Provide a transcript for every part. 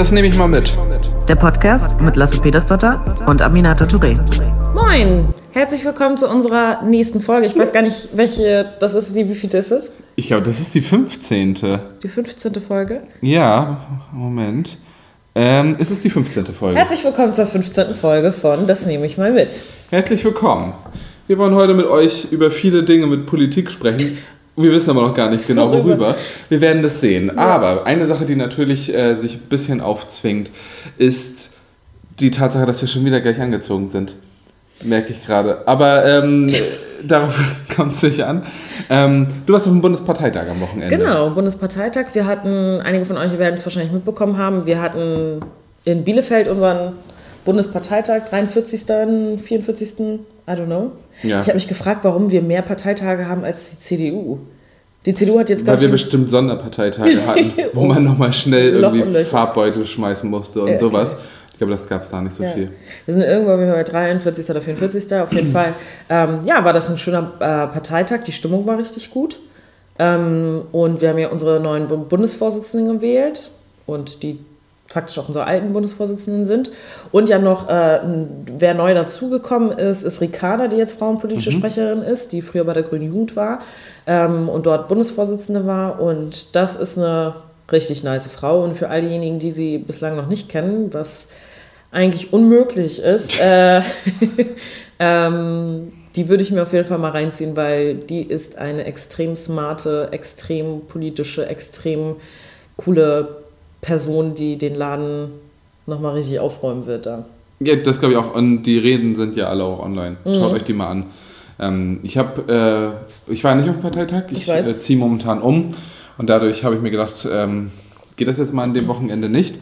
Das nehme ich mal mit. Der Podcast mit Lasse Petersdotter und Aminata Touré. Moin, herzlich willkommen zu unserer nächsten Folge. Ich weiß gar nicht, welche das ist, wie viel das ist. Ich glaube, das ist die 15. Die 15. Folge. Ja, Moment. Ähm, es ist die 15. Folge. Herzlich willkommen zur 15. Folge von Das nehme ich mal mit. Herzlich willkommen. Wir wollen heute mit euch über viele Dinge mit Politik sprechen. Wir wissen aber noch gar nicht genau worüber. Wir werden das sehen. Aber eine Sache, die natürlich äh, sich ein bisschen aufzwingt, ist die Tatsache, dass wir schon wieder gleich angezogen sind. Merke ich gerade. Aber ähm, darauf kommt es nicht an. Ähm, du warst auf dem Bundesparteitag am Wochenende. Genau, Bundesparteitag. Wir hatten, einige von euch werden es wahrscheinlich mitbekommen haben, wir hatten in Bielefeld unseren Bundesparteitag, 43., 44., I don't know. Ja. Ich habe mich gefragt, warum wir mehr Parteitage haben als die CDU. Die CDU hat jetzt, Weil wir bestimmt Sonderparteitage hatten, wo man nochmal schnell irgendwie. Farbbeutel schmeißen musste und Ja, okay. sowas. Ich glaube, das gab es da nicht so Ja. viel. Wir sind irgendwo bei 43. oder 44. Auf jeden Fall. Ähm, ja, war das ein schöner äh, Parteitag. Die Stimmung war richtig gut. Ähm, und wir haben ja unsere neuen Bu- Bundesvorsitzenden gewählt und die faktisch auch unsere alten Bundesvorsitzenden sind. Und ja noch, äh, wer neu dazugekommen ist, ist Ricarda, die jetzt frauenpolitische Sprecherin ist, die früher bei der Grünen Jugend war ähm, und dort Bundesvorsitzende war. Und das ist eine richtig nice Frau. Und für all diejenigen, die sie bislang noch nicht kennen, was eigentlich unmöglich ist, äh, ähm, die würde ich mir auf jeden Fall mal reinziehen, weil die ist eine extrem smarte, extrem politische, extrem coole Person, die den Laden nochmal richtig aufräumen wird da. Ja, das glaube ich auch. Und die Reden sind ja alle auch online. Mhm. Schaut euch die mal an. Ähm, ich habe, äh, ich war nicht auf Parteitag. Ich, Ich weiß. äh, ziehe momentan um. Und dadurch habe ich mir gedacht, ähm, geht das jetzt mal an dem Wochenende nicht.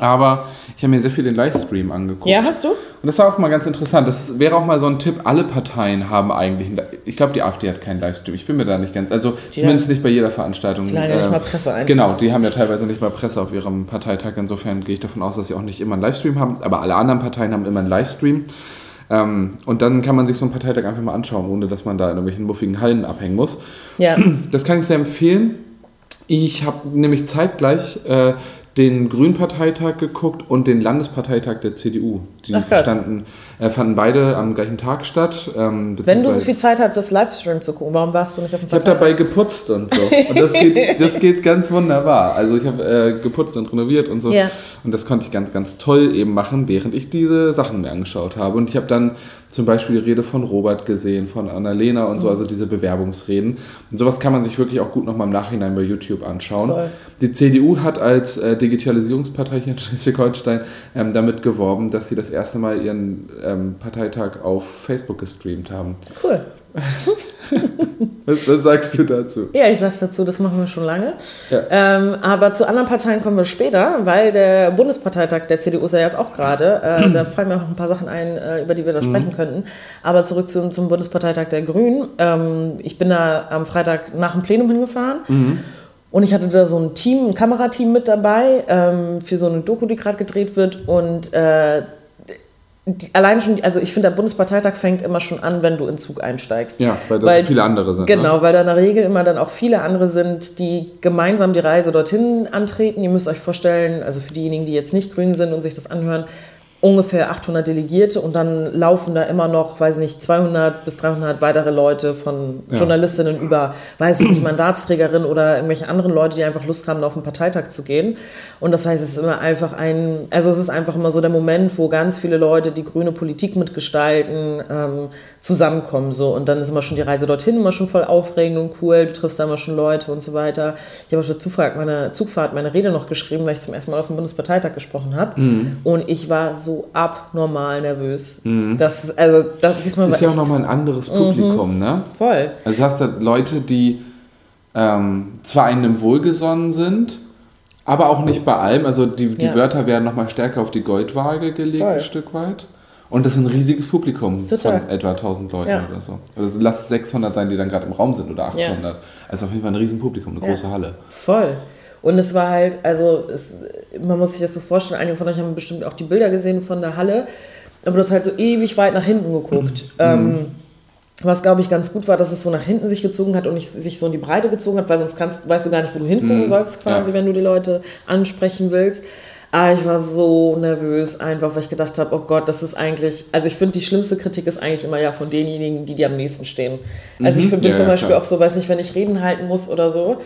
Aber ich habe mir sehr viel den Livestream angeguckt. Ja, hast du? Und das war auch mal ganz interessant. Das wäre auch mal so ein Tipp. Alle Parteien haben eigentlich, einen, ich glaube, die AfD hat keinen Livestream. Ich bin mir da nicht ganz, also zumindest nicht bei jeder Veranstaltung. Die laden ja nicht mal Presse ein. Genau, die haben ja teilweise nicht mal Presse auf ihrem Parteitag. Insofern gehe ich davon aus, dass sie auch nicht immer einen Livestream haben. Aber alle anderen Parteien haben immer einen Livestream. Ähm, und dann kann man sich so einen Parteitag einfach mal anschauen, ohne dass man da in irgendwelchen muffigen Hallen abhängen muss. Ja. Das kann ich sehr empfehlen. Ich habe nämlich zeitgleich äh, den Grünen-Parteitag geguckt und den Landesparteitag der CDU. Die Ach, krass. standen, äh, fanden beide am gleichen Tag statt. Ähm, Wenn du so viel Zeit hast, das Livestream zu gucken, warum warst du nicht auf dem ich habe Parteitag? dabei geputzt und so. Und das geht, das geht ganz wunderbar. Also ich habe äh, geputzt und renoviert und so. Ja. Und das konnte ich ganz, ganz toll eben machen, während ich diese Sachen mir angeschaut habe. Und ich habe dann zum Beispiel die Rede von Robert gesehen, von Annalena und so, Mhm. also diese Bewerbungsreden. Und sowas kann man sich wirklich auch gut nochmal im Nachhinein bei YouTube anschauen. Voll. Die CDU hat als äh, Digitalisierungspartei hier in Schleswig-Holstein ähm, damit geworben, dass sie das erste Mal ihren ähm, Parteitag auf Facebook gestreamt haben. Cool. Was, was sagst du dazu? Ja, ich sag dazu, das machen wir schon lange. Ja. Ähm, aber zu anderen Parteien kommen wir später, weil der Bundesparteitag der CDU ist ja jetzt auch gerade. Äh, da fallen mir auch noch ein paar Sachen ein, äh, über die wir da sprechen könnten. Aber zurück zum, zum Bundesparteitag der Grünen. Ähm, ich bin da am Freitag nach dem Plenum hingefahren. Und ich hatte da so ein Team, ein Kamerateam mit dabei ähm, für so eine Doku, die gerade gedreht wird. Und äh, die, allein schon, also ich finde, der Bundesparteitag fängt immer schon an, wenn du in den Zug einsteigst. Ja, weil das so viele andere sind. Genau, Ne? weil da in der Regel immer dann auch viele andere sind, die gemeinsam die Reise dorthin antreten. Ihr müsst euch vorstellen, also für diejenigen, die jetzt nicht grün sind und sich das anhören, ungefähr 800 Delegierte und dann laufen da immer noch, weiß nicht, 200 bis 300 weitere Leute von Ja. Journalistinnen über, weiß ich nicht, Mandatsträgerinnen oder irgendwelche anderen Leute, die einfach Lust haben, auf den Parteitag zu gehen. Und das heißt, es ist immer einfach ein, also es ist einfach immer so der Moment, wo ganz viele Leute, die grüne Politik mitgestalten, ähm, zusammenkommen. So. Und dann ist immer schon die Reise dorthin immer schon voll aufregend und cool. Du triffst da immer schon Leute und so weiter. Ich habe auf der Zugfahrt meine, Zugfahrt meine Rede noch geschrieben, weil ich zum ersten Mal auf dem Bundesparteitag gesprochen habe. Mhm. Und ich war so abnormal nervös. Das ist, also, das, diesmal Das ist ja auch nochmal ein anderes Publikum, ne? voll. Also du hast da Leute, die ähm, zwar einem wohlgesonnen sind, aber auch nicht bei allem. Also die, die Ja. Wörter werden nochmal stärker auf die Goldwaage gelegt, Voll. ein Stück weit. Und das ist ein riesiges Publikum Total. von etwa 1000 Leuten Ja. oder so. Also lass es 600 sein, die dann gerade im Raum sind oder 800. Also auf jeden Fall ein Riesenpublikum, eine große Halle. Voll. Und es war halt, also es, man muss sich das so vorstellen, einige von euch haben bestimmt auch die Bilder gesehen von der Halle, aber du hast halt so ewig weit nach hinten geguckt. Ähm, was, glaube ich, ganz gut war, dass es so nach hinten sich gezogen hat und nicht sich so in die Breite gezogen hat, weil sonst kannst, weißt du gar nicht, wo du hingucken sollst, quasi, ja. wenn du die Leute ansprechen willst. Aber ich war so nervös, einfach weil ich gedacht habe, oh Gott, das ist eigentlich, also ich finde, die schlimmste Kritik ist eigentlich immer ja von denjenigen, die dir am nächsten stehen. Also ich Mhm. bin Ja, zum ja, Beispiel klar. auch so, weiß nicht, wenn ich Reden halten muss oder so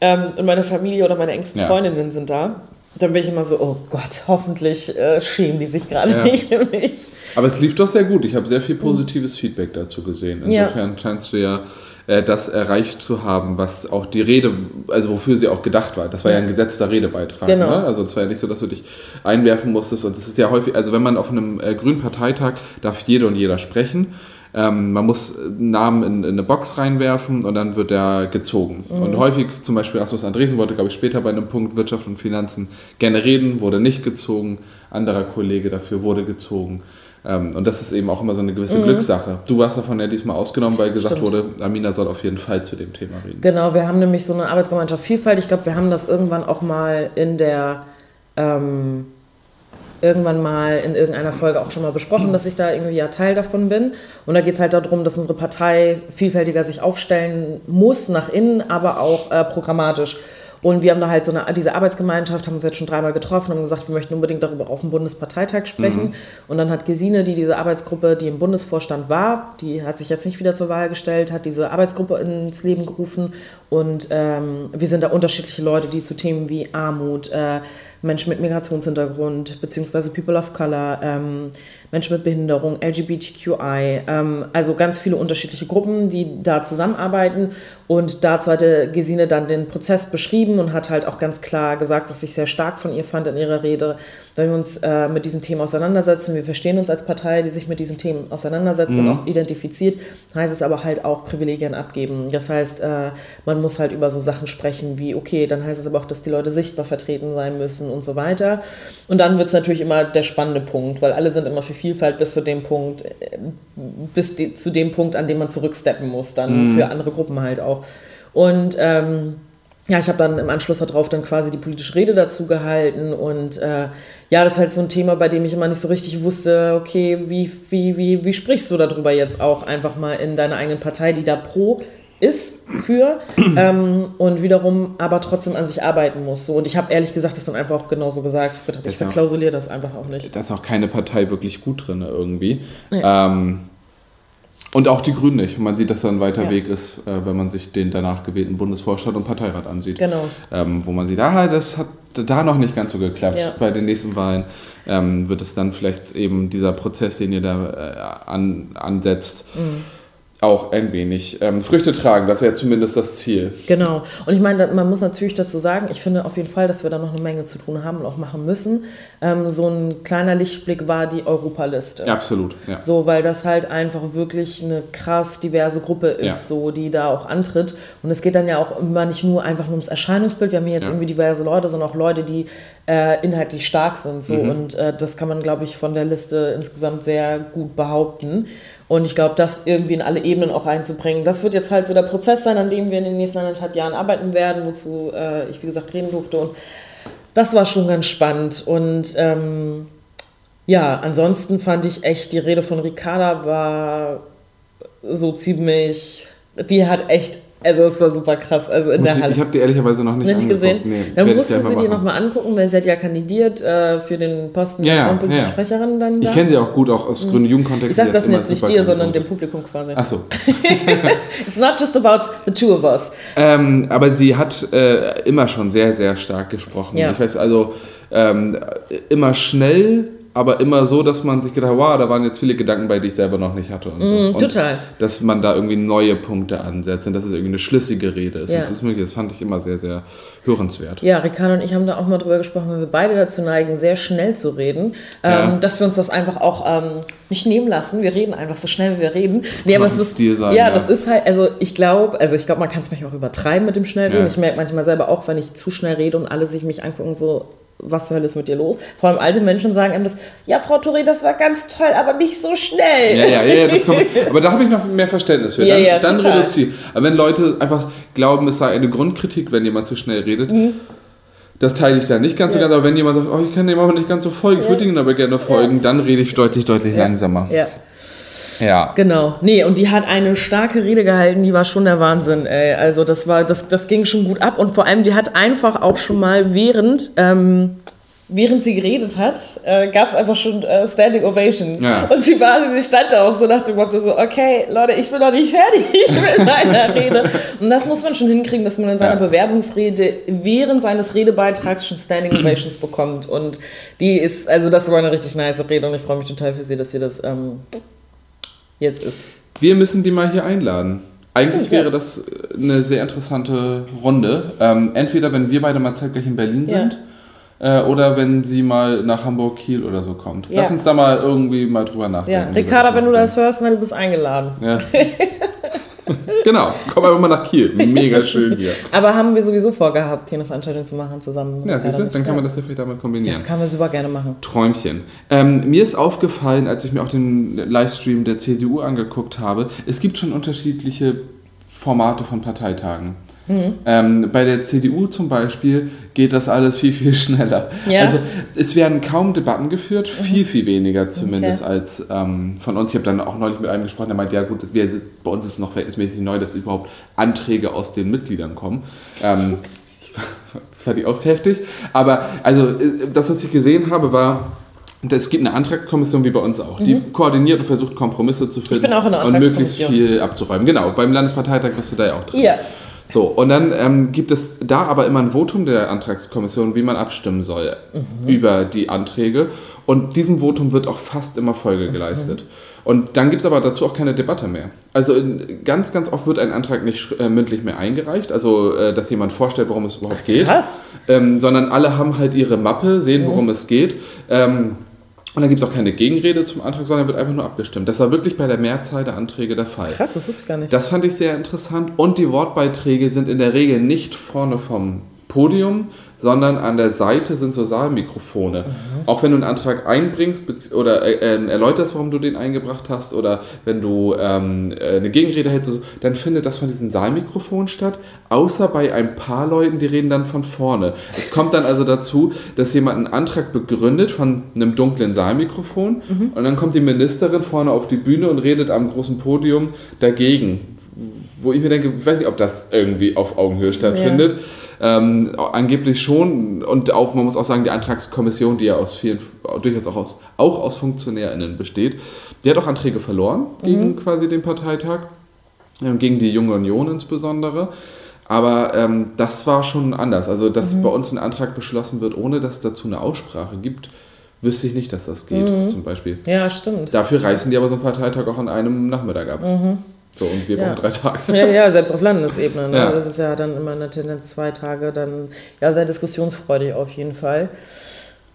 ähm, und meine Familie oder meine engsten Ja. Freundinnen sind da, dann bin ich immer so, oh Gott, hoffentlich äh, schämen die sich gerade Ja. nicht für mich. Aber es lief doch sehr gut. Ich habe sehr viel positives Feedback dazu gesehen. Insofern scheinst du ja das erreicht zu haben, was auch die Rede, also wofür sie auch gedacht war. Das war ja ein gesetzter Redebeitrag. Genau. Ne? Also es war ja nicht so, dass du dich einwerfen musstest. Und das ist ja häufig, also wenn man auf einem äh, grünen Parteitag darf jede und jeder sprechen. Ähm, man muss einen Namen in, in eine Box reinwerfen und dann wird er gezogen. Und häufig, zum Beispiel Rasmus Andresen wollte, glaube ich, später bei einem Punkt Wirtschaft und Finanzen gerne reden, wurde nicht gezogen. Anderer Kollege dafür wurde gezogen. Ähm, und das ist eben auch immer so eine gewisse Glückssache. Du warst davon ja diesmal ausgenommen, weil gesagt Stimmt. wurde, Amina soll auf jeden Fall zu dem Thema reden. Genau, wir haben nämlich so eine Arbeitsgemeinschaft Vielfalt. Ich glaube, wir haben das irgendwann auch mal in der ähm, irgendwann mal in irgendeiner Folge auch schon mal besprochen, dass ich da irgendwie ja Teil davon bin. Und da geht es halt darum, dass unsere Partei vielfältiger sich aufstellen muss, nach innen, aber auch äh, programmatisch. Und wir haben da halt so eine, diese Arbeitsgemeinschaft, haben uns jetzt schon dreimal getroffen, haben gesagt, wir möchten unbedingt darüber auf dem Bundesparteitag sprechen. Und dann hat Gesine, die diese Arbeitsgruppe, die im Bundesvorstand war, die hat sich jetzt nicht wieder zur Wahl gestellt, hat diese Arbeitsgruppe ins Leben gerufen. Und ähm, wir sind da unterschiedliche Leute, die zu Themen wie Armut, äh, Menschen mit Migrationshintergrund, beziehungsweise People of Color, ähm, Menschen mit Behinderung, LGBTQI, ähm, also ganz viele unterschiedliche Gruppen, die da zusammenarbeiten. Und dazu hatte Gesine dann den Prozess beschrieben und hat halt auch ganz klar gesagt, was ich sehr stark von ihr fand in ihrer Rede, wenn wir uns äh, mit diesen Themen auseinandersetzen, wir verstehen uns als Partei, die sich mit diesen Themen auseinandersetzt und auch identifiziert, heißt es aber halt auch Privilegien abgeben. Das heißt, äh, man muss halt über so Sachen sprechen wie, okay, dann heißt es aber auch, dass die Leute sichtbar vertreten sein müssen und so weiter. Und dann wird es natürlich immer der spannende Punkt, weil alle sind immer für Vielfalt bis zu dem Punkt, äh, bis die, zu dem Punkt, an dem man zurücksteppen muss, dann für andere Gruppen halt auch. Und ähm, ja, ich habe dann im Anschluss darauf dann quasi die politische Rede dazu gehalten und äh, ja, das ist halt so ein Thema, bei dem ich immer nicht so richtig wusste, okay, wie, wie, wie, wie sprichst du darüber jetzt auch einfach mal in deiner eigenen Partei, die da pro ist für ähm, und wiederum aber trotzdem an sich arbeiten muss. So. Und ich habe ehrlich gesagt das dann einfach auch genauso gesagt. Ich habe gedacht, ich verklausuliere das einfach auch nicht. Da ist auch keine Partei wirklich gut drin irgendwie. Ähm, und auch die Grünen nicht. Man sieht, dass da ein weiter Ja. Weg ist, äh, wenn man sich den danach gewählten Bundesvorstand und Parteirat ansieht. Genau. Ähm, wo man sieht, ah, das hat da noch nicht ganz so geklappt. Ja. Bei den nächsten Wahlen ähm, wird es dann vielleicht eben dieser Prozess, den ihr da äh, an, ansetzt, Mhm. Auch ein wenig ähm, Früchte tragen. Das wäre zumindest das Ziel. Genau. Und ich meine, man muss natürlich dazu sagen, ich finde auf jeden Fall, dass wir da noch eine Menge zu tun haben und auch machen müssen. Ähm, so ein kleiner Lichtblick war die Europaliste. Ja, absolut. Ja. So, weil das halt einfach wirklich eine krass diverse Gruppe ist, Ja. so, die da auch antritt. Und es geht dann ja auch immer nicht nur einfach nur ums Erscheinungsbild. Wir haben hier jetzt Ja. irgendwie diverse Leute, sondern auch Leute, die äh, inhaltlich stark sind. So. Mhm. Und äh, das kann man, glaube ich, von der Liste insgesamt sehr gut behaupten. Und ich glaube, das irgendwie in alle Ebenen auch reinzubringen, das wird jetzt halt so der Prozess sein, an dem wir in den nächsten anderthalb Jahren arbeiten werden, wozu äh, ich, wie gesagt, reden durfte. Und das war schon ganz spannend. Und ähm, ja, ansonsten fand ich echt, die Rede von Ricarda war so ziemlich, die hat echt, also es war super krass, also in Muss der ich Halle. ich habe die ehrlicherweise noch nicht, nicht gesehen. Nee, dann musste sie dir nochmal angucken, weil sie hat ja kandidiert äh, für den Posten Ja, politische ja. Sprecherin dann da. Ich kenne sie auch gut, auch aus grünen Jugendkontext. Mhm. ich sag Die das jetzt nicht dir, sondern dem. Publikum quasi. Ach so. It's not just about the two of us. Ähm, aber sie hat äh, immer schon sehr, sehr stark gesprochen. Ja. Ich weiß also, ähm, immer schnell, aber immer so, dass man sich gedacht hat, wow, da waren jetzt viele Gedanken bei, die ich selber noch nicht hatte. Und so. und Mm, total. Dass man da irgendwie neue Punkte ansetzt und dass es irgendwie eine schlüssige Rede ist. Ja. Und alles mögliche. Das fand ich immer sehr, sehr hörenswert. Ja, Ricardo und ich haben da auch mal drüber gesprochen, weil wir beide dazu neigen, sehr schnell zu reden, Ja. ähm, dass wir uns das einfach auch ähm, nicht nehmen lassen. Wir reden einfach so schnell, wie wir reden. nee, kann aber es ist, Stil sein, ja, ja. das ist halt, also ich glaube, also ich glaube, man kann es manchmal auch übertreiben mit dem Schnellreden. Ja. Ich merke manchmal selber auch, wenn ich zu schnell rede und alle sich mich angucken, so, was zur Hölle ist mit dir los? Vor allem alte Menschen sagen einem das, ja, Frau Touré, das war ganz toll, aber nicht so schnell. Ja, ja, ja, ja das kommt, aber da habe ich noch mehr Verständnis für. Ja, Dann, ja, dann total. reduziere. Aber wenn Leute einfach glauben, es sei eine Grundkritik, wenn jemand zu schnell redet, das teile ich da nicht ganz so Mhm. Ja. ganz. Aber wenn jemand sagt, oh, ich kann dem aber nicht ganz so folgen, ich würde ihnen aber gerne folgen, dann rede ich deutlich, deutlich langsamer. Ja. Ja. Genau. Nee, und die hat eine starke Rede gehalten, die war schon der Wahnsinn, ey. Also das war, das, das ging schon gut ab und vor allem, die hat einfach auch schon mal während, ähm, während sie geredet hat, äh, gab es einfach schon äh, Standing Ovation. Ja. Und sie war, sie stand da auch so nach dem Motto so, okay, Leute, ich bin noch nicht fertig mit meiner Rede. Und das muss man schon hinkriegen, dass man in seiner Ja. Bewerbungsrede während seines Redebeitrags schon Standing Ovations bekommt. Und die ist, also das war eine richtig nice Rede und ich freue mich total für sie, dass sie das ähm, jetzt ist. Wir müssen die mal hier einladen. Eigentlich Stimmt, ja. wäre das äh, eine sehr interessante Runde. Ähm, entweder wenn wir beide mal zeitgleich in Berlin Ja. sind äh, oder wenn sie mal nach Hamburg, Kiel oder so kommt. Ja. Lass uns da mal irgendwie mal drüber Ja, nachdenken. wir Ricarda, wenn du das hörst, du bist eingeladen. können. Ja. genau, komm einfach mal nach Kiel. Mega schön hier. Aber haben wir sowieso vorgehabt, hier eine Veranstaltung zu machen zusammen. Ja, siehst du, dann kann man das ja vielleicht damit kombinieren. Das können wir super gerne machen. Träumchen. Ähm, mir ist aufgefallen, als ich mir auch den Livestream der CDU angeguckt habe, es gibt schon unterschiedliche Formate von Parteitagen. Mhm. Ähm, bei der CDU zum Beispiel geht das alles viel, viel schneller. Ja. Also es werden kaum Debatten geführt, viel, viel weniger zumindest Okay. als ähm, von uns. Ich habe dann auch neulich mit einem gesprochen, der meinte, ja gut, wir bei uns ist es noch verhältnismäßig neu, dass überhaupt Anträge aus den Mitgliedern kommen. Ähm, das fand ich auch heftig. Aber also äh, das, was ich gesehen habe, war, es gibt eine Antragskommission wie bei uns auch, die koordiniert und versucht Kompromisse zu finden und möglichst viel abzuräumen. Genau, beim Landesparteitag bist du da ja auch drin. Ja. So, und dann ähm, gibt es da aber immer ein Votum der Antragskommission, wie man abstimmen soll über die Anträge. Und diesem Votum wird auch fast immer Folge geleistet. Und dann gibt es aber dazu auch keine Debatte mehr. Also in, ganz, ganz oft wird ein Antrag nicht äh, mündlich mehr eingereicht, also äh, dass jemand vorstellt, worum es überhaupt geht. Krass. Ähm, sondern alle haben halt ihre Mappe, sehen, worum es geht. Ähm, und dann gibt es auch keine Gegenrede zum Antrag, sondern wird einfach nur abgestimmt. Das war wirklich bei der Mehrzahl der Anträge der Fall. Krass, das wusste ich gar nicht. Das fand ich sehr interessant. Und die Wortbeiträge sind in der Regel nicht vorne vom Podium, sondern an der Seite sind so Saalmikrofone. Auch wenn du einen Antrag einbringst oder äh, äh, erläuterst, warum du den eingebracht hast, oder wenn du ähm, äh, eine Gegenrede hältst, so, dann findet das von diesen Saalmikrofonen statt. Außer bei ein paar Leuten, die reden dann von vorne. Es kommt dann also dazu, dass jemand einen Antrag begründet von einem dunklen Saalmikrofon und dann kommt die Ministerin vorne auf die Bühne und redet am großen Podium dagegen wo ich mir denke, ich weiß nicht, ob das irgendwie auf Augenhöhe stattfindet. Ähm, angeblich schon. Und auch, man muss auch sagen, die Antragskommission, die ja aus vielen, durchaus auch aus, auch aus FunktionärInnen besteht, die hat auch Anträge verloren gegen quasi den Parteitag, ähm, gegen die Junge Union insbesondere. Aber ähm, das war schon anders. Also, dass bei uns ein Antrag beschlossen wird, ohne dass es dazu eine Aussprache gibt, wüsste ich nicht, dass das geht, zum Beispiel. Ja, stimmt. Dafür reißen die aber so einen Parteitag auch an einem Nachmittag ab. So, und wir Ja. brauchen drei Tage. Ja, ja, selbst auf Landesebene. Ne? Ja. Das ist ja dann immer eine Tendenz, zwei Tage, dann ja, sehr diskussionsfreudig auf jeden Fall.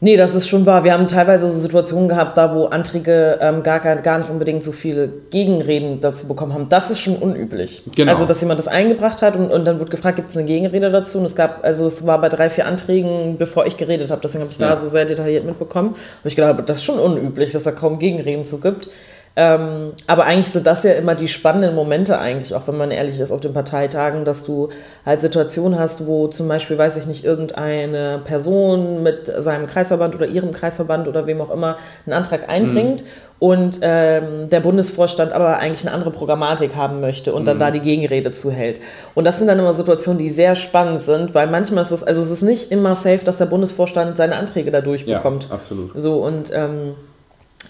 Nee, das ist schon wahr. Wir haben teilweise so Situationen gehabt, da wo Anträge ähm, gar, gar, nicht unbedingt so viele Gegenreden dazu bekommen haben. Das ist schon unüblich. Genau. Also, dass jemand das eingebracht hat und, und dann wurde gefragt, gibt es eine Gegenrede dazu? Und es gab, also es war bei drei, vier Anträgen, bevor ich geredet habe, deswegen habe ich Ja. da so sehr detailliert mitbekommen. Und ich gedacht, das ist schon unüblich, dass da kaum Gegenreden zu gibt. Ähm, aber eigentlich sind das ja immer die spannenden Momente eigentlich, auch wenn man ehrlich ist, auf den Parteitagen, dass du halt Situationen hast, wo zum Beispiel, weiß ich nicht, irgendeine Person mit seinem Kreisverband oder ihrem Kreisverband oder wem auch immer einen Antrag einbringt und ähm, der Bundesvorstand aber eigentlich eine andere Programmatik haben möchte und dann da die Gegenrede zuhält. Und das sind dann immer Situationen, die sehr spannend sind, weil manchmal ist es, also es ist nicht immer safe, dass der Bundesvorstand seine Anträge da durchbekommt. absolut. So und ähm,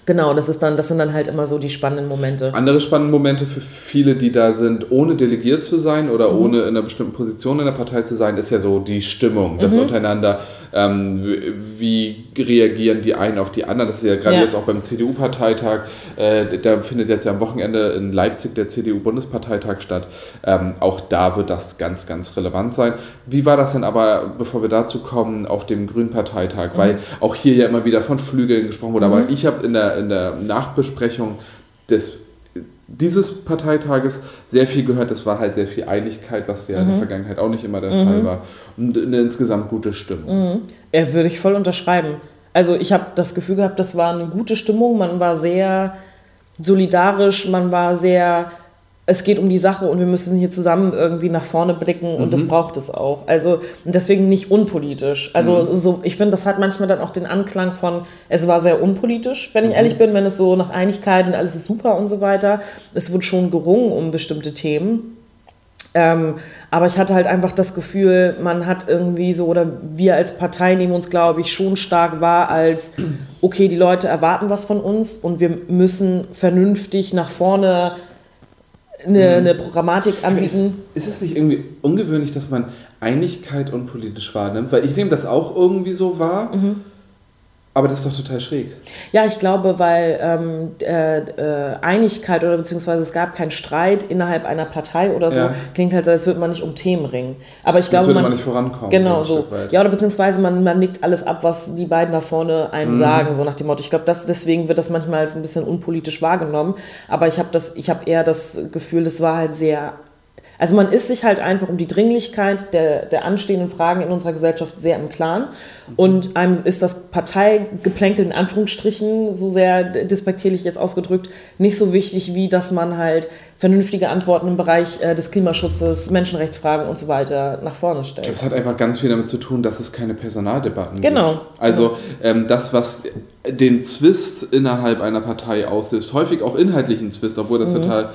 genau, das ist dann, das sind dann halt immer so die spannenden Momente. Andere spannende Momente für viele, die da sind, ohne delegiert zu sein oder Mhm. ohne in einer bestimmten Position in der Partei zu sein, ist ja so die Stimmung, das Mhm. untereinander, ähm, wie reagieren die einen auf die anderen. Das ist ja gerade Ja. jetzt auch beim CDU-Parteitag, äh, da findet jetzt ja am Wochenende in Leipzig der CDU-Bundesparteitag statt. Ähm, auch da wird das ganz, ganz relevant sein. Wie war das denn aber, bevor wir dazu kommen, auf dem Grünen Parteitag? Mhm. Weil auch hier ja immer wieder von Flügeln gesprochen wurde, aber ich habe in der, in der Nachbesprechung des dieses Parteitages sehr viel gehört. Es war halt sehr viel Einigkeit, was ja in Mhm. der Vergangenheit auch nicht immer der Fall war. Und eine insgesamt gute Stimmung. Ja, würde ich voll unterschreiben. Also ich habe das Gefühl gehabt, das war eine gute Stimmung. Man war sehr solidarisch, man war sehr, es geht um die Sache und wir müssen hier zusammen irgendwie nach vorne blicken und das braucht es auch. Also deswegen nicht unpolitisch. Also so, ich finde, das hat manchmal dann auch den Anklang von, es war sehr unpolitisch, wenn ich ehrlich bin, wenn es so nach Einigkeit und alles ist super und so weiter. Es wird schon gerungen um bestimmte Themen. Ähm, aber ich hatte halt einfach das Gefühl, man hat irgendwie so, oder wir als Partei nehmen uns, glaube ich, schon stark wahr als, okay, die Leute erwarten was von uns und wir müssen vernünftig nach vorne eine, eine Programmatik anbieten. Ist, ist es nicht irgendwie ungewöhnlich, dass man Einigkeit unpolitisch wahrnimmt? Weil ich nehme das auch irgendwie so wahr. Aber das ist doch total schräg. Ja, ich glaube, weil ähm, äh, äh, Einigkeit oder beziehungsweise es gab keinen Streit innerhalb einer Partei oder so, Ja. klingt halt so, als würde man nicht um Themen ringen. Aber ich Sonst glaube, würde man, man nicht vorankommen. Genau so. Ja, oder beziehungsweise man, man nickt alles ab, was die beiden da vorne einem Mhm. sagen, so nach dem Motto. Ich glaube, das, deswegen wird das manchmal als ein bisschen unpolitisch wahrgenommen. Aber ich habe das, ich habe eher das Gefühl, das war halt sehr. Also man ist sich halt einfach um die Dringlichkeit der, der anstehenden Fragen in unserer Gesellschaft sehr im Klaren. Und einem ist das Parteigeplänkel in Anführungsstrichen, so sehr despektierlich jetzt ausgedrückt, nicht so wichtig, wie dass man halt vernünftige Antworten im Bereich äh, des Klimaschutzes, Menschenrechtsfragen und so weiter nach vorne stellt. Das hat einfach ganz viel damit zu tun, dass es keine Personaldebatten Genau. gibt. Also ähm, das, was den Zwist innerhalb einer Partei auslöst, häufig auch inhaltlichen Zwist, obwohl Mhm. das total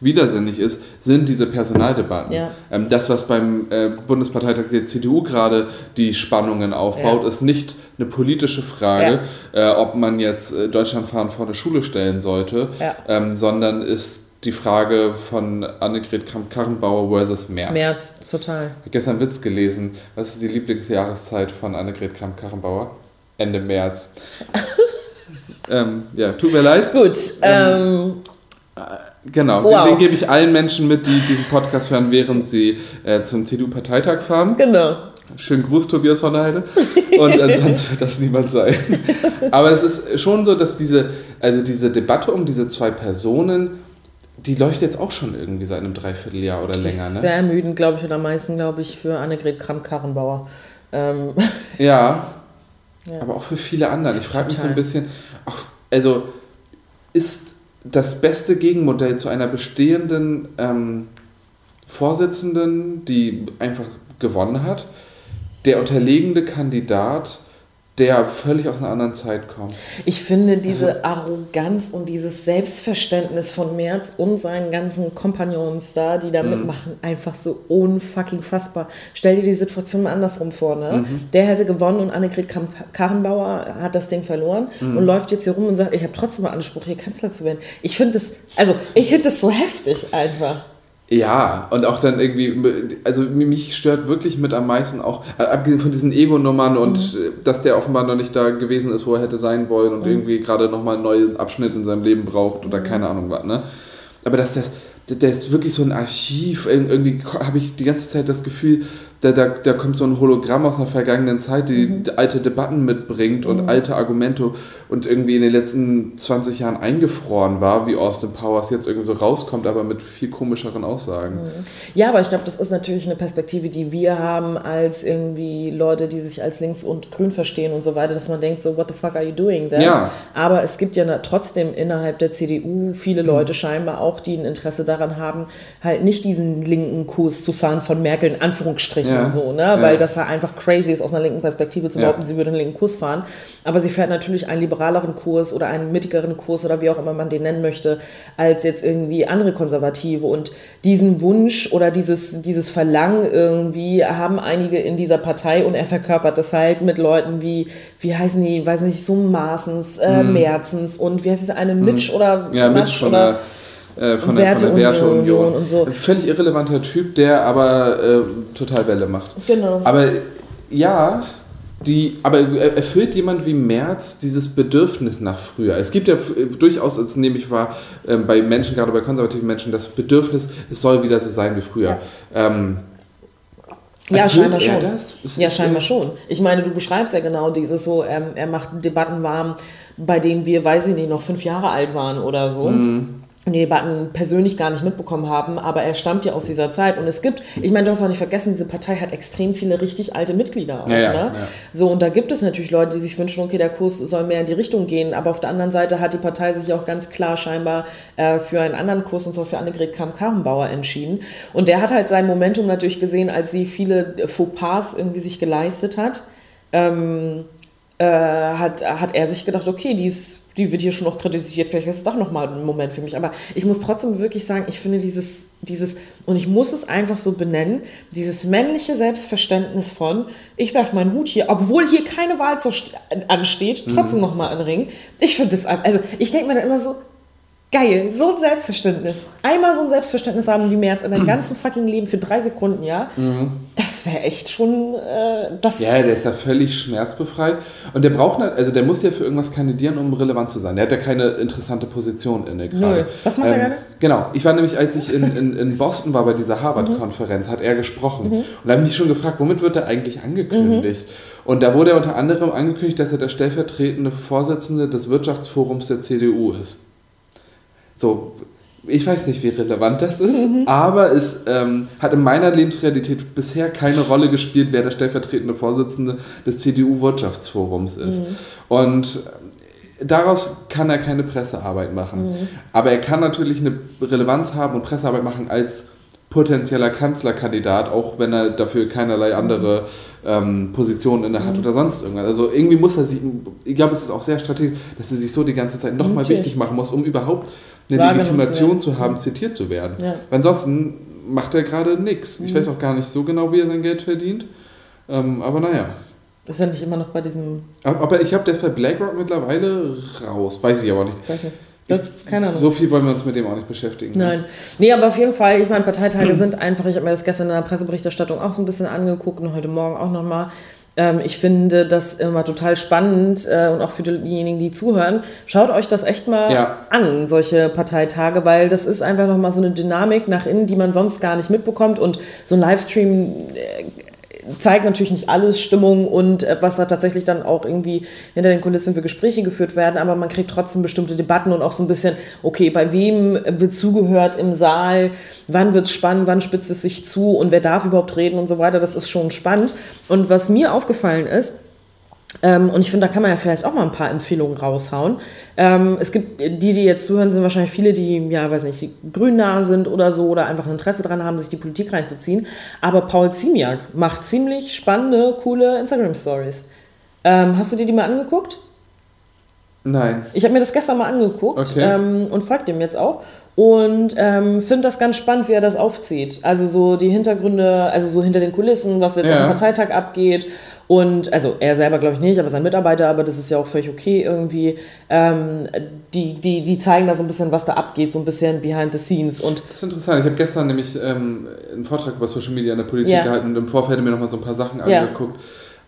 widersinnig ist, sind diese Personaldebatten. Ja. Ähm, das, was beim äh, Bundesparteitag der CDU gerade die Spannungen aufbaut, Ja. ist nicht eine politische Frage, äh, ob man jetzt äh, Deutschland fahren vor eine Schule stellen sollte, Ja. ähm, sondern ist die Frage von Annegret Kramp-Karrenbauer versus Merz. März, total. Ich habe gestern einen Witz gelesen. Was ist die Lieblingsjahreszeit von Annegret Kramp-Karrenbauer? Ende März. ähm, ja, tut mir leid. Gut, ähm, Genau, Wow. den, den gebe ich allen Menschen mit, die diesen Podcast hören, während sie äh, zum CDU-Parteitag fahren. genau. Schönen Gruß, Tobias von der Heide. Und ansonsten wird das niemand sein. Aber es ist schon so, dass diese, also diese Debatte um diese zwei Personen, die läuft jetzt auch schon irgendwie seit einem Dreivierteljahr oder länger, ne? Sehr ermüdend, glaube ich, und am meisten, glaube ich, für Annegret Kramp-Karrenbauer. Ähm, Ja, Ja. aber auch für viele andere. Ich frage mich so ein bisschen, auch, also ist das beste Gegenmodell zu einer bestehenden ähm, Vorsitzenden, die einfach gewonnen hat, der unterlegene Kandidat, der völlig aus einer anderen Zeit kommt. ich finde diese Also Arroganz und dieses Selbstverständnis von Merz und seinen ganzen Kompagnons da, die Mhm. da mitmachen, einfach so unfucking fassbar. Stell dir die Situation mal andersrum vor, ne? Mhm. Der hätte gewonnen und Annegret Karrenbauer hat das Ding verloren Mhm. und läuft jetzt hier rum und sagt, ich habe trotzdem mal Anspruch, hier Kanzler zu werden. Ich finde das, also ich finde das so heftig einfach. Ja, und auch dann irgendwie, also mich stört wirklich mit am meisten auch, äh, abgesehen von diesen Ego-Nummern und Mhm. äh, dass der offenbar noch nicht da gewesen ist, wo er hätte sein wollen und irgendwie gerade nochmal einen neuen Abschnitt in seinem Leben braucht oder keine Ahnung was, ne? Aber dass das, der ist wirklich so ein Archiv, Ir- irgendwie habe ich die ganze Zeit das Gefühl, da, da, da kommt so ein Hologramm aus einer vergangenen Zeit, die alte Debatten mitbringt und alte Argumente und irgendwie in den letzten 20 Jahren eingefroren war, wie Austin Powers jetzt irgendwie so rauskommt, aber mit viel komischeren Aussagen. Ja, aber ich glaube, das ist natürlich eine Perspektive, die wir haben als irgendwie Leute, die sich als links und grün verstehen und so weiter, dass man denkt, so, what the fuck are you doing there? Ja. Aber es gibt ja trotzdem innerhalb der CDU viele Hm. Leute scheinbar auch, die ein Interesse daran haben, halt nicht diesen linken Kurs zu fahren von Merkel in Anführungsstrichen Ja. so, ne? Ja. Weil das ja einfach crazy ist, aus einer linken Perspektive zu Ja. behaupten, sie würde einen linken Kurs fahren. Aber sie fährt natürlich einen liberaleren Kurs oder einen mittigeren Kurs oder wie auch immer man den nennen möchte, als jetzt irgendwie andere Konservative. Und diesen Wunsch oder dieses, dieses Verlangen irgendwie haben einige in dieser Partei und er verkörpert das halt mit Leuten wie, wie heißen die, weiß nicht, so Maßens, äh, Merzens und wie heißt es, eine Mitch oder Hm. Ja, Matsch Mitch oder der, äh, von, der, von der Werteunion und so. Völlig irrelevanter Typ, der aber äh, total Welle macht. Genau. Aber ja, die, aber erfüllt jemand wie Merz dieses Bedürfnis nach früher? Es gibt ja äh, durchaus, das nehme ich wahr, ähm, bei Menschen, gerade bei konservativen Menschen, das Bedürfnis, es soll wieder so sein wie früher. Ähm, Ja, scheinbar schon. ja, ist, scheinbar äh, schon. Ich meine, du beschreibst ja genau dieses so, ähm, er macht Debatten warm, bei denen wir, weiß ich nicht, noch fünf Jahre alt waren oder so. Mhm. Und die Debatten persönlich gar nicht mitbekommen haben, aber er stammt ja aus dieser Zeit. Und es gibt, ich meine, du hast auch nicht vergessen, diese Partei hat extrem viele richtig alte Mitglieder. Auch, Ja, ja, ne? ja. So, und da gibt es natürlich Leute, die sich wünschen, okay, der Kurs soll mehr in die Richtung gehen. Aber auf der anderen Seite hat die Partei sich auch ganz klar scheinbar äh, für einen anderen Kurs, und zwar für Annegret Kramp-Karrenbauer entschieden. Und der hat halt sein Momentum natürlich gesehen, als sie viele Fauxpas irgendwie sich geleistet hat. Ähm, äh, hat, hat er sich gedacht, okay, die, ist, die wird hier schon noch kritisiert, vielleicht ist es doch nochmal ein Moment für mich. Aber ich muss trotzdem wirklich sagen, ich finde dieses, dieses, und ich muss es einfach so benennen, dieses männliche Selbstverständnis von, ich werfe meinen Hut hier, obwohl hier keine Wahl ansteht, trotzdem mhm. nochmal in Ring. Ich finde das, also ich denke mir dann immer so, Geil, so ein Selbstverständnis. Einmal so ein Selbstverständnis haben die März in deinem ganzen fucking Leben für drei Sekunden, ja? Mhm. Das wäre echt schon. Äh, das ja, der ist ja völlig schmerzbefreit. Und der braucht, also der muss ja für irgendwas kandidieren, um relevant zu sein. Der hat ja keine interessante Position inne gerade. Was macht ähm, er gerade? Genau, ich war nämlich, als ich in, in, in Boston war bei dieser Harvard-Konferenz, hat er gesprochen. Mhm. Und da habe ich mich schon gefragt, womit wird er eigentlich angekündigt? Mhm. Und da wurde er unter anderem angekündigt, dass er der stellvertretende Vorsitzende des Wirtschaftsforums der CDU ist. So, ich weiß nicht, wie relevant das ist, mhm. aber es ähm, hat in meiner Lebensrealität bisher keine Rolle gespielt, wer der stellvertretende Vorsitzende des CDU-Wirtschaftsforums ist. Mhm. Und daraus kann er keine Pressearbeit machen. Mhm. Aber er kann natürlich eine Relevanz haben und Pressearbeit machen als potenzieller Kanzlerkandidat, auch wenn er dafür keinerlei andere ähm, Positionen inne hat mhm. oder sonst irgendwas. Also irgendwie muss er sich, ich glaube, es ist auch sehr strategisch, dass er sich so die ganze Zeit nochmal okay. wichtig machen muss, um überhaupt eine Legitimation zu, zu, haben, zitiert zu werden. Ja. Ansonsten macht er gerade nichts. Ich mhm. weiß auch gar nicht so genau, wie er sein Geld verdient. Ähm, aber naja. Ist er nicht immer noch bei diesem. Aber ich habe das bei BlackRock mittlerweile raus. Weiß ich aber nicht. Weiß nicht. Das, keine Ahnung. So viel wollen wir uns mit dem auch nicht beschäftigen. Ne? Nein. Nee, aber auf jeden Fall, ich meine, Parteitage sind einfach, ich habe mir das gestern in der Presseberichterstattung auch so ein bisschen angeguckt und heute Morgen auch nochmal. Ähm, ich finde das immer total spannend äh, und auch für diejenigen, die zuhören. Schaut euch das echt mal ja. an, solche Parteitage, weil das ist einfach nochmal so eine Dynamik nach innen, die man sonst gar nicht mitbekommt. Und so ein Livestream äh, zeigt natürlich nicht alles Stimmung und äh, was da tatsächlich dann auch irgendwie hinter den Kulissen für Gespräche geführt werden, aber man kriegt trotzdem bestimmte Debatten und auch so ein bisschen, okay, bei wem wird zugehört im Saal, wann wird es spannend, wann spitzt es sich zu und wer darf überhaupt reden und so weiter, das ist schon spannend. Und was mir aufgefallen ist, ähm, und ich finde, da kann man ja vielleicht auch mal ein paar Empfehlungen raushauen. Ähm, es gibt die, die jetzt zuhören, sind wahrscheinlich viele, die, ja, weiß nicht, grünnah sind oder so oder einfach ein Interesse daran haben, sich die Politik reinzuziehen. Aber Paul Ziemiak macht ziemlich spannende, coole Instagram-Stories. Ähm, hast du dir die mal angeguckt? Nein. Ich habe mir das gestern mal angeguckt okay. ähm, und frag dem jetzt auch. Und ähm, finde das ganz spannend, wie er das aufzieht. Also so die Hintergründe, also so hinter den Kulissen, was jetzt ja. dem Parteitag abgeht und also er selber glaube ich nicht, aber sein Mitarbeiter, aber das ist ja auch völlig okay irgendwie. Ähm, die, die, die zeigen da so ein bisschen, was da abgeht, so ein bisschen behind the scenes. Und das ist interessant. Ich habe gestern nämlich ähm, einen Vortrag über Social Media in der Politik ja. gehalten und im Vorfeld mir nochmal so ein paar Sachen ja. angeguckt.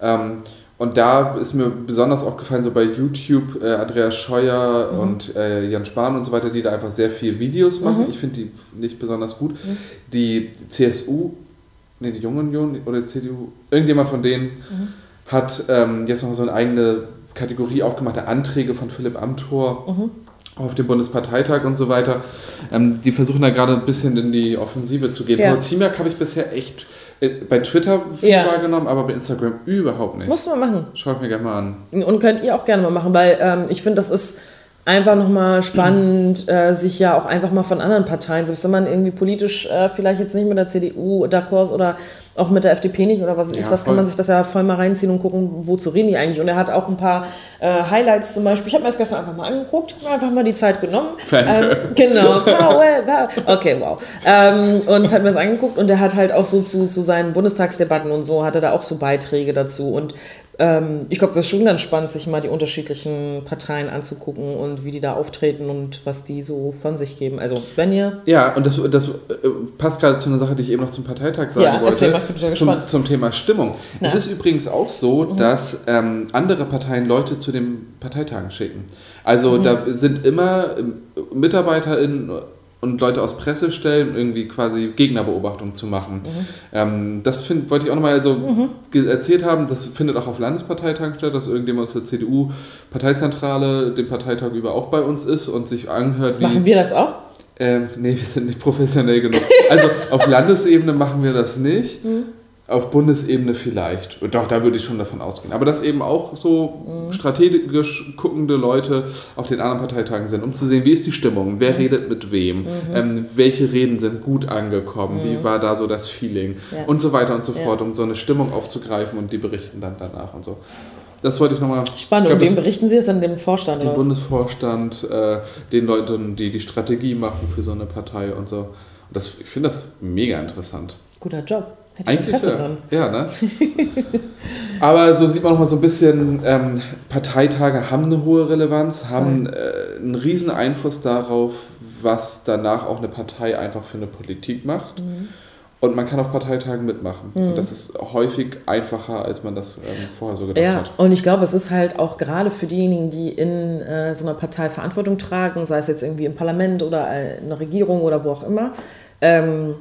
Ähm, und da ist mir besonders aufgefallen, so bei YouTube, äh, Andreas Scheuer mhm. und äh, Jan Spahn und so weiter, die da einfach sehr viel Videos machen. Mhm. Ich finde die nicht besonders gut. Mhm. Die CSU nee, die Junge Union oder die CDU, irgendjemand von denen mhm. hat ähm, jetzt noch so eine eigene Kategorie aufgemacht, der Anträge von Philipp Amthor mhm. auf dem Bundesparteitag und so weiter. Ähm, die versuchen da gerade ein bisschen in die Offensive zu gehen. Ja. Ziemiak habe ich bisher echt äh, bei Twitter viel ja. wahrgenommen, aber bei Instagram überhaupt nicht. Musst du mal machen. Schau ich mir gerne mal an. Und könnt ihr auch gerne mal machen, weil ähm, ich finde, das ist einfach nochmal spannend, äh, sich ja auch einfach mal von anderen Parteien, selbst wenn man irgendwie politisch äh, vielleicht jetzt nicht mit der CDU d'accord oder auch mit der FDP nicht oder was, ja, ich, was kann man sich das ja voll mal reinziehen und gucken, wozu reden die eigentlich. Und er hat auch ein paar äh, Highlights zum Beispiel. Ich habe mir das gestern einfach mal angeguckt, einfach mal die Zeit genommen. Ähm, genau. Okay, wow. Ähm, und hat mir das angeguckt und er hat halt auch so zu, zu seinen Bundestagsdebatten und so, hatte da auch so Beiträge dazu. Und ähm, ich glaube, das ist schon ganz spannend, sich mal die unterschiedlichen Parteien anzugucken und wie die da auftreten und was die so von sich geben. Also, wenn ihr. Ja, und das, das äh, passt gerade zu einer Sache, die ich eben noch zum Parteitag sagen ja, wollte. Erzähl mal, ich bin zum, zum Thema Stimmung. Na. Es ist übrigens auch so, mhm. dass ähm, andere Parteien Leute zu den Parteitagen schicken. Also, mhm. da sind immer ähm, MitarbeiterInnen und Leute aus Presse stellen, irgendwie quasi Gegnerbeobachtung zu machen. Mhm. Ähm, das find, wollte ich auch nochmal so mhm. erzählt haben, das findet auch auf Landesparteitagen statt, dass irgendjemand aus der CDU-Parteizentrale den Parteitag über auch bei uns ist und sich anhört, wie... Machen wir das auch? Ähm, nee, wir sind nicht professionell genug. Also auf Landesebene machen wir das nicht. Mhm auf Bundesebene vielleicht. Doch, da würde ich schon davon ausgehen. Aber dass eben auch so mhm. strategisch guckende Leute auf den anderen Parteitagen sind, um zu sehen, wie ist die Stimmung, wer mhm. redet mit wem, mhm. ähm, welche Reden sind gut angekommen, wie mhm. war da so das Feeling ja. und so weiter und so fort, um so eine Stimmung aufzugreifen und die berichten dann danach und so. das wollte ich nochmal. Spannend. Ich glaub, Und wem berichten Sie das an dem Vorstand? Was? Bundesvorstand, äh, den Leuten, die die Strategie machen für so eine Partei und so. Und das, ich finde das mega interessant. Guter Job. Hätte ich Eigentlich Interesse ja. dran. Ja, ne? Aber so sieht man noch mal so ein bisschen, ähm, Parteitage haben eine hohe Relevanz, haben äh, einen riesen Einfluss darauf, was danach auch eine Partei einfach für eine Politik macht. Mhm. Und man kann auf Parteitagen mitmachen. Und das ist häufig einfacher, als man das ähm, vorher so gedacht Ja, hat. und ich glaube, es ist halt auch gerade für diejenigen, die in äh, so einer Partei Verantwortung tragen, sei es jetzt irgendwie im Parlament oder äh, in der Regierung oder wo auch immer, ähm,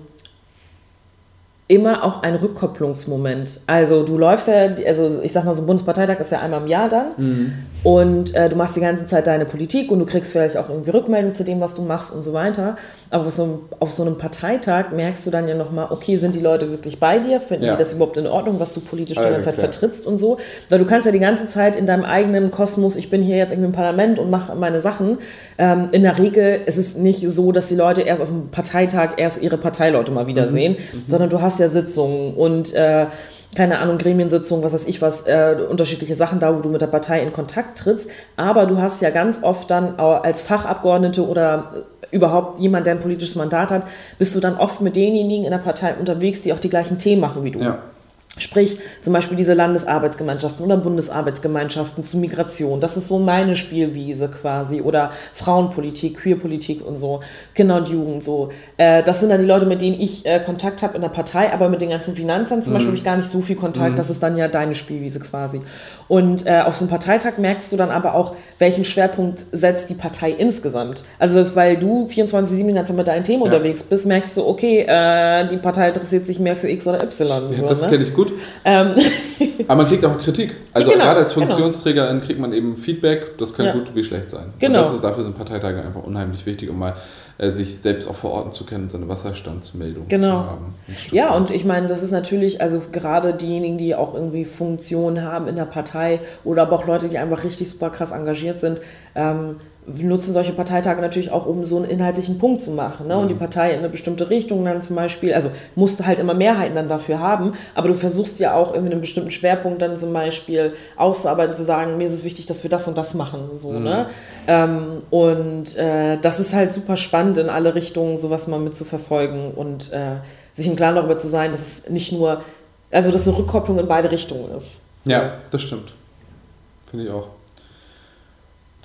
immer auch ein Rückkopplungsmoment. Also du läufst ja, also ich sag mal, so ein Bundesparteitag ist ja einmal im Jahr dann Mhm. und äh, du machst die ganze Zeit deine Politik und du kriegst vielleicht auch irgendwie Rückmeldung zu dem, was du machst und so weiter. Aber auf so einem, auf so einem Parteitag merkst du dann ja nochmal, okay, sind die Leute wirklich bei dir? Finden Ja. die das überhaupt in Ordnung, was du politisch die Ah, ganze Zeit klar. vertrittst und so? Weil du kannst ja die ganze Zeit in deinem eigenen Kosmos, ich bin hier jetzt irgendwie im Parlament und mache meine Sachen. Ähm, in der Regel ist es nicht so, dass die Leute erst auf dem Parteitag erst ihre Parteileute mal wiedersehen, sondern du hast ja Sitzungen und äh, keine Ahnung, Gremiensitzungen, was weiß ich was, äh, unterschiedliche Sachen da, wo du mit der Partei in Kontakt trittst. Aber du hast ja ganz oft dann auch als Fachabgeordnete oder überhaupt jemand, der ein politisches Mandat hat, bist du dann oft mit denjenigen in der Partei unterwegs, die auch die gleichen Themen machen wie du. Ja. Sprich, zum Beispiel diese Landesarbeitsgemeinschaften oder Bundesarbeitsgemeinschaften zu Migration. Das ist so meine Spielwiese quasi. Oder Frauenpolitik, Queerpolitik und so. Kinder und Jugend so. Äh, das sind dann die Leute, mit denen ich äh, Kontakt habe in der Partei, aber mit den ganzen Finanzern zum Beispiel habe ich gar nicht so viel Kontakt. Das ist dann ja deine Spielwiese quasi. Und äh, auf so einem Parteitag merkst du dann aber auch, welchen Schwerpunkt setzt die Partei insgesamt. Also, weil du 24-7 die ganze Zeit mit deinen Themen Ja. unterwegs bist, merkst du, okay, äh, die Partei interessiert sich mehr für X oder Y. so, das ne? kenne ich gut. Ähm, Aber man kriegt auch Kritik. Also Genau, gerade als genau. Funktionsträgerin kriegt man eben Feedback, das kann Ja. gut wie schlecht sein. Genau. Und das ist dafür sind Parteitage einfach unheimlich wichtig, um mal sich selbst auch verorten zu können und seine Wasserstandsmeldung Genau. zu haben. Ja, und ich meine, das ist natürlich, also gerade diejenigen, die auch irgendwie Funktionen haben in der Partei oder aber auch Leute, die einfach richtig super krass engagiert sind, ähm, nutzen solche Parteitage natürlich auch, um so einen inhaltlichen Punkt zu machen. Ne? Und die Partei in eine bestimmte Richtung dann zum Beispiel, also musst du halt immer Mehrheiten dann dafür haben, aber du versuchst ja auch irgendwie einen bestimmten Schwerpunkt dann zum Beispiel auszuarbeiten, zu sagen, mir ist es wichtig, dass wir das und das machen. So, ne? Ähm, und äh, das ist halt super spannend in alle Richtungen, sowas mal mit zu verfolgen und äh, sich im Klaren darüber zu sein, dass es nicht nur, also dass eine Rückkopplung in beide Richtungen ist. So. Ja, das stimmt. Finde ich auch.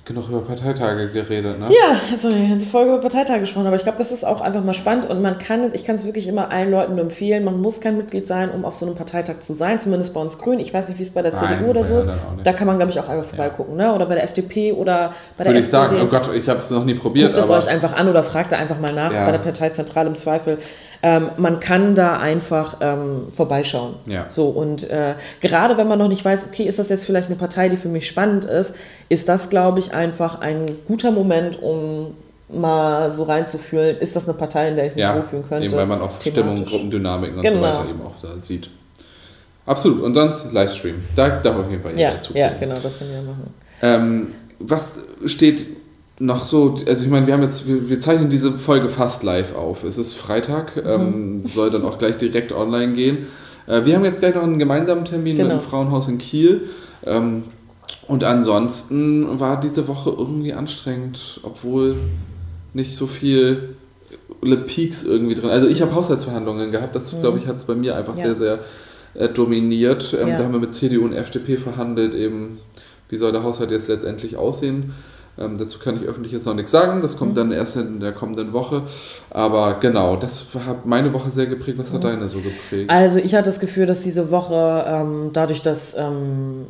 Genug über Parteitage geredet, ne? Ja, wir die ganze Folge über Parteitage gesprochen, aber ich glaube, das ist auch einfach mal spannend und man kann es, ich kann es wirklich immer allen Leuten nur empfehlen, man muss kein Mitglied sein, um auf so einem Parteitag zu sein, zumindest bei uns Grün. Ich weiß nicht, wie es bei der Nein, CDU oder so ist. Da kann man, glaube ich, auch einfach vorbeigucken, ne? Oder bei der FDP oder bei der Würde ich SPD. sagen, oh Gott, ich habe es noch nie probiert, Guckt es euch einfach an oder fragt da einfach mal nach Ja. bei der Parteizentrale im Zweifel. Ähm, man kann da einfach ähm, vorbeischauen. Ja. So und äh, gerade wenn man noch nicht weiß, okay, ist das jetzt vielleicht eine Partei, die für mich spannend ist, ist das, glaube ich, einfach ein guter Moment, um mal so reinzufühlen, ist das eine Partei, in der ich mich ja, wohlfühlen könnte? eben weil man auch Stimmung, thematisch. Gruppendynamiken und Genau. so weiter eben auch da sieht. Absolut. Und sonst Livestream. Da darf auf jeden Fall Ja, jeder zugucken. ja, genau, das können wir machen. Ähm, was steht noch so, also ich meine, wir haben jetzt, wir, wir zeichnen diese Folge fast live auf. Es ist Freitag, Mhm. ähm, soll dann auch gleich direkt online gehen. Äh, wir haben jetzt gleich noch einen gemeinsamen Termin Genau. mit dem Frauenhaus in Kiel. Ähm, und ansonsten war diese Woche irgendwie anstrengend, obwohl nicht so viel Le Peaks irgendwie drin. Also ich habe Haushaltsverhandlungen gehabt, das glaube ich hat es bei mir einfach Mhm. Ja. sehr, sehr äh, dominiert. Ähm, Ja. Da haben wir mit CDU und FDP verhandelt, eben wie soll der Haushalt jetzt letztendlich aussehen. Ähm, dazu kann ich öffentlich jetzt noch nichts sagen, das Mhm. kommt dann erst in der kommenden Woche. Aber genau, das hat meine Woche sehr geprägt. Was hat Mhm. deine so geprägt? Also ich hatte das Gefühl, dass diese Woche ähm, dadurch, dass ähm,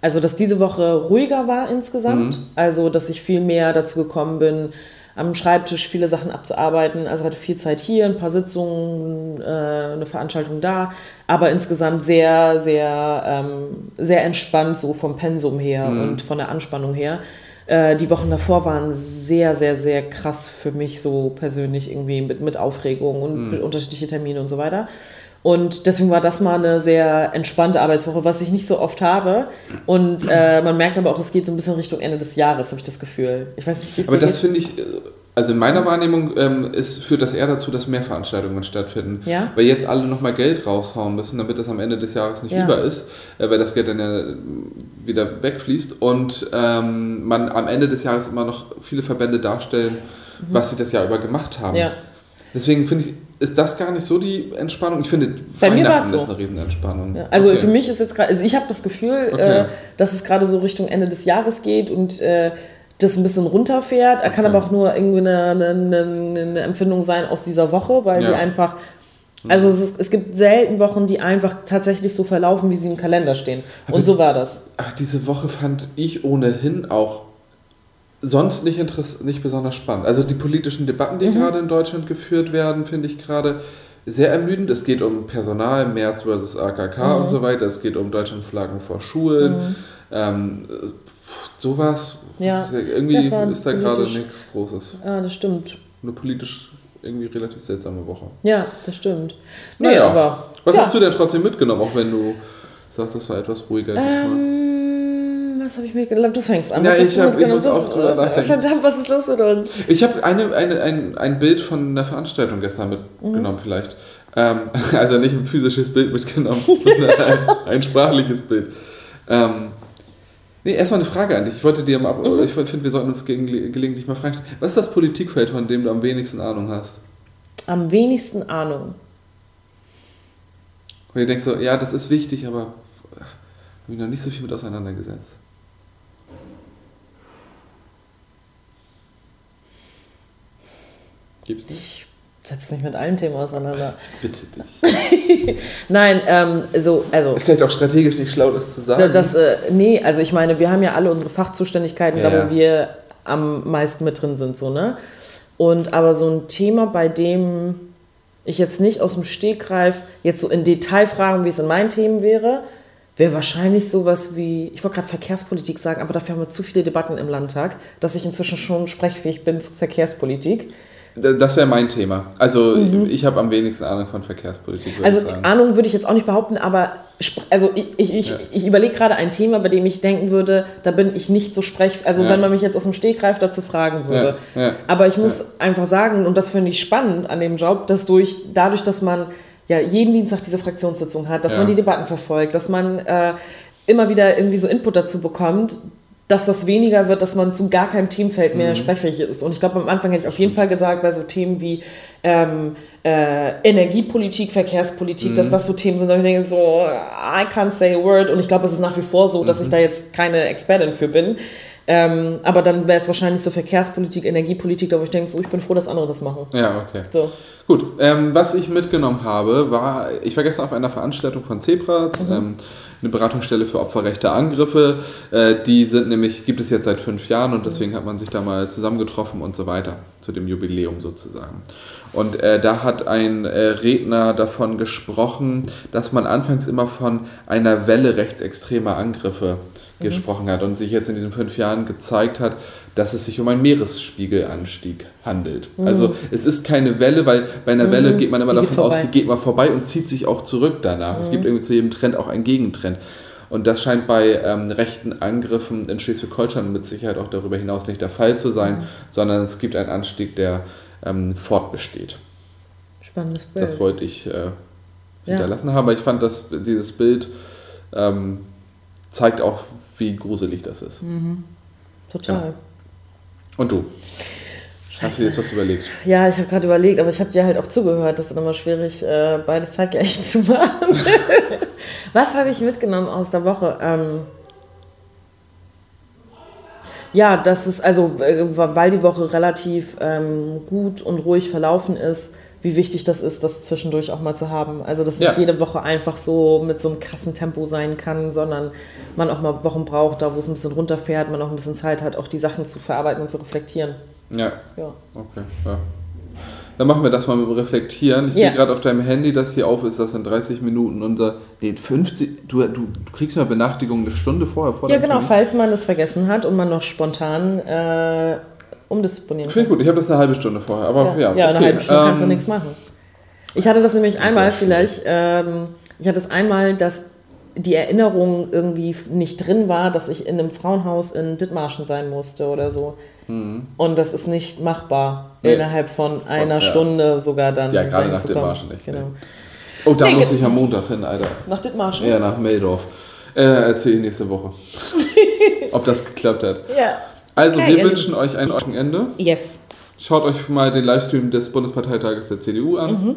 also dass diese Woche ruhiger war insgesamt, also dass ich viel mehr dazu gekommen bin, am Schreibtisch viele Sachen abzuarbeiten. Also hatte viel Zeit hier, ein paar Sitzungen, äh, eine Veranstaltung da, aber insgesamt sehr, sehr, ähm, sehr entspannt so vom Pensum her und von der Anspannung her. Äh, die Wochen davor waren sehr, sehr, sehr krass für mich so persönlich irgendwie mit, mit Aufregung und unterschiedliche Termine und so weiter. Und deswegen war das mal eine sehr entspannte Arbeitswoche, was ich nicht so oft habe. Und äh, man merkt aber auch, es geht so ein bisschen Richtung Ende des Jahres, habe ich das Gefühl. Ich weiß nicht, wie es Aber das finde ich, äh, Also in meiner Wahrnehmung ähm, ist, führt das eher dazu, dass mehr Veranstaltungen stattfinden. Ja? Weil jetzt alle nochmal Geld raushauen müssen, damit das am Ende des Jahres nicht Ja. über ist, äh, weil das Geld dann ja wieder wegfließt und ähm, man am Ende des Jahres immer noch viele Verbände darstellen, was sie das Jahr über gemacht haben. Mhm. Ja. Deswegen finde ich, ist das gar nicht so die Entspannung. Ich finde, Bei mir war's Weihnachten so. ist eine Riesenentspannung. Ja, also Okay. für mich ist jetzt gerade, also ich habe das Gefühl, Okay. äh, dass es gerade so Richtung Ende des Jahres geht und äh, das ein bisschen runterfährt. Er kann Okay. aber auch nur irgendwie eine, eine, eine, Empfindung sein aus dieser Woche, weil Ja. die einfach, also es, ist, es gibt selten Wochen, die einfach tatsächlich so verlaufen, wie sie im Kalender stehen. Und so war das. Ach, diese Woche fand ich ohnehin auch sonst nicht, interess nicht besonders spannend. Also die politischen Debatten, die gerade in Deutschland geführt werden, finde ich gerade sehr ermüdend. Es geht um Personal, März versus AKK und so weiter. Es geht um Deutschlandflaggen vor Schulen. Ähm, pf, sowas. Ja, Irgendwie ist da gerade nichts Großes. Ja, das stimmt. Eine politisch irgendwie relativ seltsame Woche. Ja, das stimmt. Nee, Naja. aber. Was ja. hast du denn trotzdem mitgenommen, auch wenn du sagst, das war etwas ruhiger? Ähm, was habe ich mitgenommen? Du fängst an. Ja, was ich hab- ich mitgenommen? muss auch drüber nachdenken. Verdammt, was ist los mit uns? Ich habe eine, eine, ein, ein Bild von einer Veranstaltung gestern mitgenommen, vielleicht. Ähm, also nicht ein physisches Bild mitgenommen, sondern ein, ein sprachliches Bild. Ähm, nee, erstmal eine Frage an dich. Ich wollte dir mal, ab- ich finde, wir sollten uns gegen, gelegentlich mal fragen. Was ist das Politikfeld, von dem du am wenigsten Ahnung hast? Am wenigsten Ahnung. Wo ihr denkst so, ja, das ist wichtig, aber habe mich noch nicht so viel mit auseinandergesetzt. Gibt's nicht? Setze mich mit allen Themen auseinander. Bitte dich. Nein, ähm, so, also. Ist vielleicht auch strategisch nicht schlau, das zu sagen. Das, äh, nee, also ich meine, wir haben ja alle unsere Fachzuständigkeiten, Ja, da wo wir am meisten mit drin sind, so, ne? Und aber so ein Thema, bei dem ich jetzt nicht aus dem Stegreif jetzt so in Detail fragen, wie es in meinen Themen wäre, wäre wahrscheinlich sowas wie, ich wollte gerade Verkehrspolitik sagen, aber dafür haben wir zu viele Debatten im Landtag, dass ich inzwischen schon sprechfähig bin zu Verkehrspolitik. Das wäre mein Thema. Also ich habe am wenigsten Ahnung von Verkehrspolitik, würde Mhm. Also ich. Ahnung würde ich jetzt auch nicht behaupten, aber also ich, ich, ich, Ja. ich überlege gerade ein Thema, bei dem ich denken würde, da bin ich nicht so sprech. Also Ja. wenn man mich jetzt aus dem Stegreif dazu fragen würde. Ja. Aber ich muss einfach sagen, und das finde ich spannend an dem Job, dass durch, dadurch, dass man ja jeden Dienstag diese Fraktionssitzung hat, dass man die Debatten verfolgt, dass man äh, immer wieder irgendwie so Input dazu bekommt, dass das weniger wird, dass man zu gar keinem Themenfeld Mhm. mehr sprechfähig ist. Und ich glaube, am Anfang hätte ich auf jeden Fall gesagt, bei so Themen wie ähm, äh, Energiepolitik, Verkehrspolitik, Mhm. dass das so Themen sind, da ich denke so, I can't say a word. Und ich glaube, es ist nach wie vor so, Mhm. dass ich da jetzt keine Expertin für bin. Ähm, aber dann wäre es wahrscheinlich so Verkehrspolitik, Energiepolitik, da wo ich denke, so, ich bin froh, dass andere das machen. Ja, okay. So. Gut, ähm, was ich mitgenommen habe, war, ich war gestern auf einer Veranstaltung von Zebra, Mhm. ähm, eine Beratungsstelle für opferrechte Angriffe. Äh, die sind nämlich, gibt es jetzt seit fünf Jahren und deswegen hat man sich da mal zusammengetroffen und so weiter, zu dem Jubiläum sozusagen. Und äh, da hat ein äh, Redner davon gesprochen, dass man anfangs immer von einer Welle rechtsextremer Angriffe gesprochen hat und sich jetzt in diesen fünf Jahren gezeigt hat, dass es sich um einen Meeresspiegelanstieg handelt. Also es ist keine Welle, weil bei einer Welle geht man immer Die davon aus, die geht mal vorbei und zieht sich auch zurück danach. Es gibt irgendwie zu jedem Trend auch einen Gegentrend. Und das scheint bei ähm, rechten Angriffen in Schleswig-Holstein mit Sicherheit auch darüber hinaus nicht der Fall zu sein, sondern es gibt einen Anstieg, der ähm, fortbesteht. Spannendes Bild. Das wollte ich äh, hinterlassen haben, aber ich fand, dass dieses Bild ähm, zeigt auch, wie gruselig das ist. Total. Und du? Hast du dir jetzt was überlegt? Ja, ich habe gerade überlegt, aber ich habe dir halt auch zugehört. Das ist immer schwierig, äh, beides zeitgleich zu machen. Was habe ich mitgenommen aus der Woche? Ähm, ja, das ist also, äh, weil die Woche relativ ähm, gut und ruhig verlaufen ist, wie wichtig das ist, das zwischendurch auch mal zu haben. Also, dass nicht Ja. jede Woche einfach so mit so einem krassen Tempo sein kann, sondern man auch mal Wochen braucht, da wo es ein bisschen runterfährt, man auch ein bisschen Zeit hat, auch die Sachen zu verarbeiten und zu reflektieren. Ja, Ja. okay. Ja. Dann machen wir das mal mit dem Reflektieren. Ich Ja. sehe gerade auf deinem Handy, dass hier auf ist, dass in 30 Minuten unser. Nee, 50. Du, du, du kriegst mal Benachrichtigung eine Stunde vorher vor Ja, genau, Termin. falls man das vergessen hat und man noch spontan äh, umdisponieren Finde ich gut, ich habe das eine halbe Stunde vorher. Aber ja, ja, ja eine okay. halbe Stunde kannst du Ähm, nichts machen. Ich hatte das nämlich einmal vielleicht, ähm, ich hatte es einmal, dass die Erinnerung irgendwie nicht drin war, dass ich in einem Frauenhaus in Dithmarschen sein musste oder so. Und das ist nicht machbar, Nee. innerhalb von einer Ja. Stunde sogar dann. Ja, gerade nach Dithmarschen nicht, Genau. Oh, da Nee, muss ich am Montag hin, Alter. Nach Dithmarschen? Ja, nach Meldorf. Äh, erzähle ich nächste Woche. Ob das geklappt hat. Ja. Also, Okay, wir wünschen euch ein Wochenende. Yes. Schaut euch mal den Livestream des Bundesparteitages der CDU an.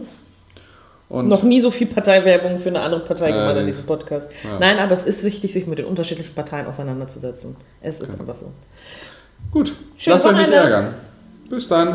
Und Mhm. Noch nie so viel Parteiwerbung für eine andere Partei gemacht in diesem Podcast. Ja. Nein, aber es ist wichtig, sich mit den unterschiedlichen Parteien auseinanderzusetzen. Es ist einfach so. gut, Schönes lasst euch nicht ärgern. Bis dann.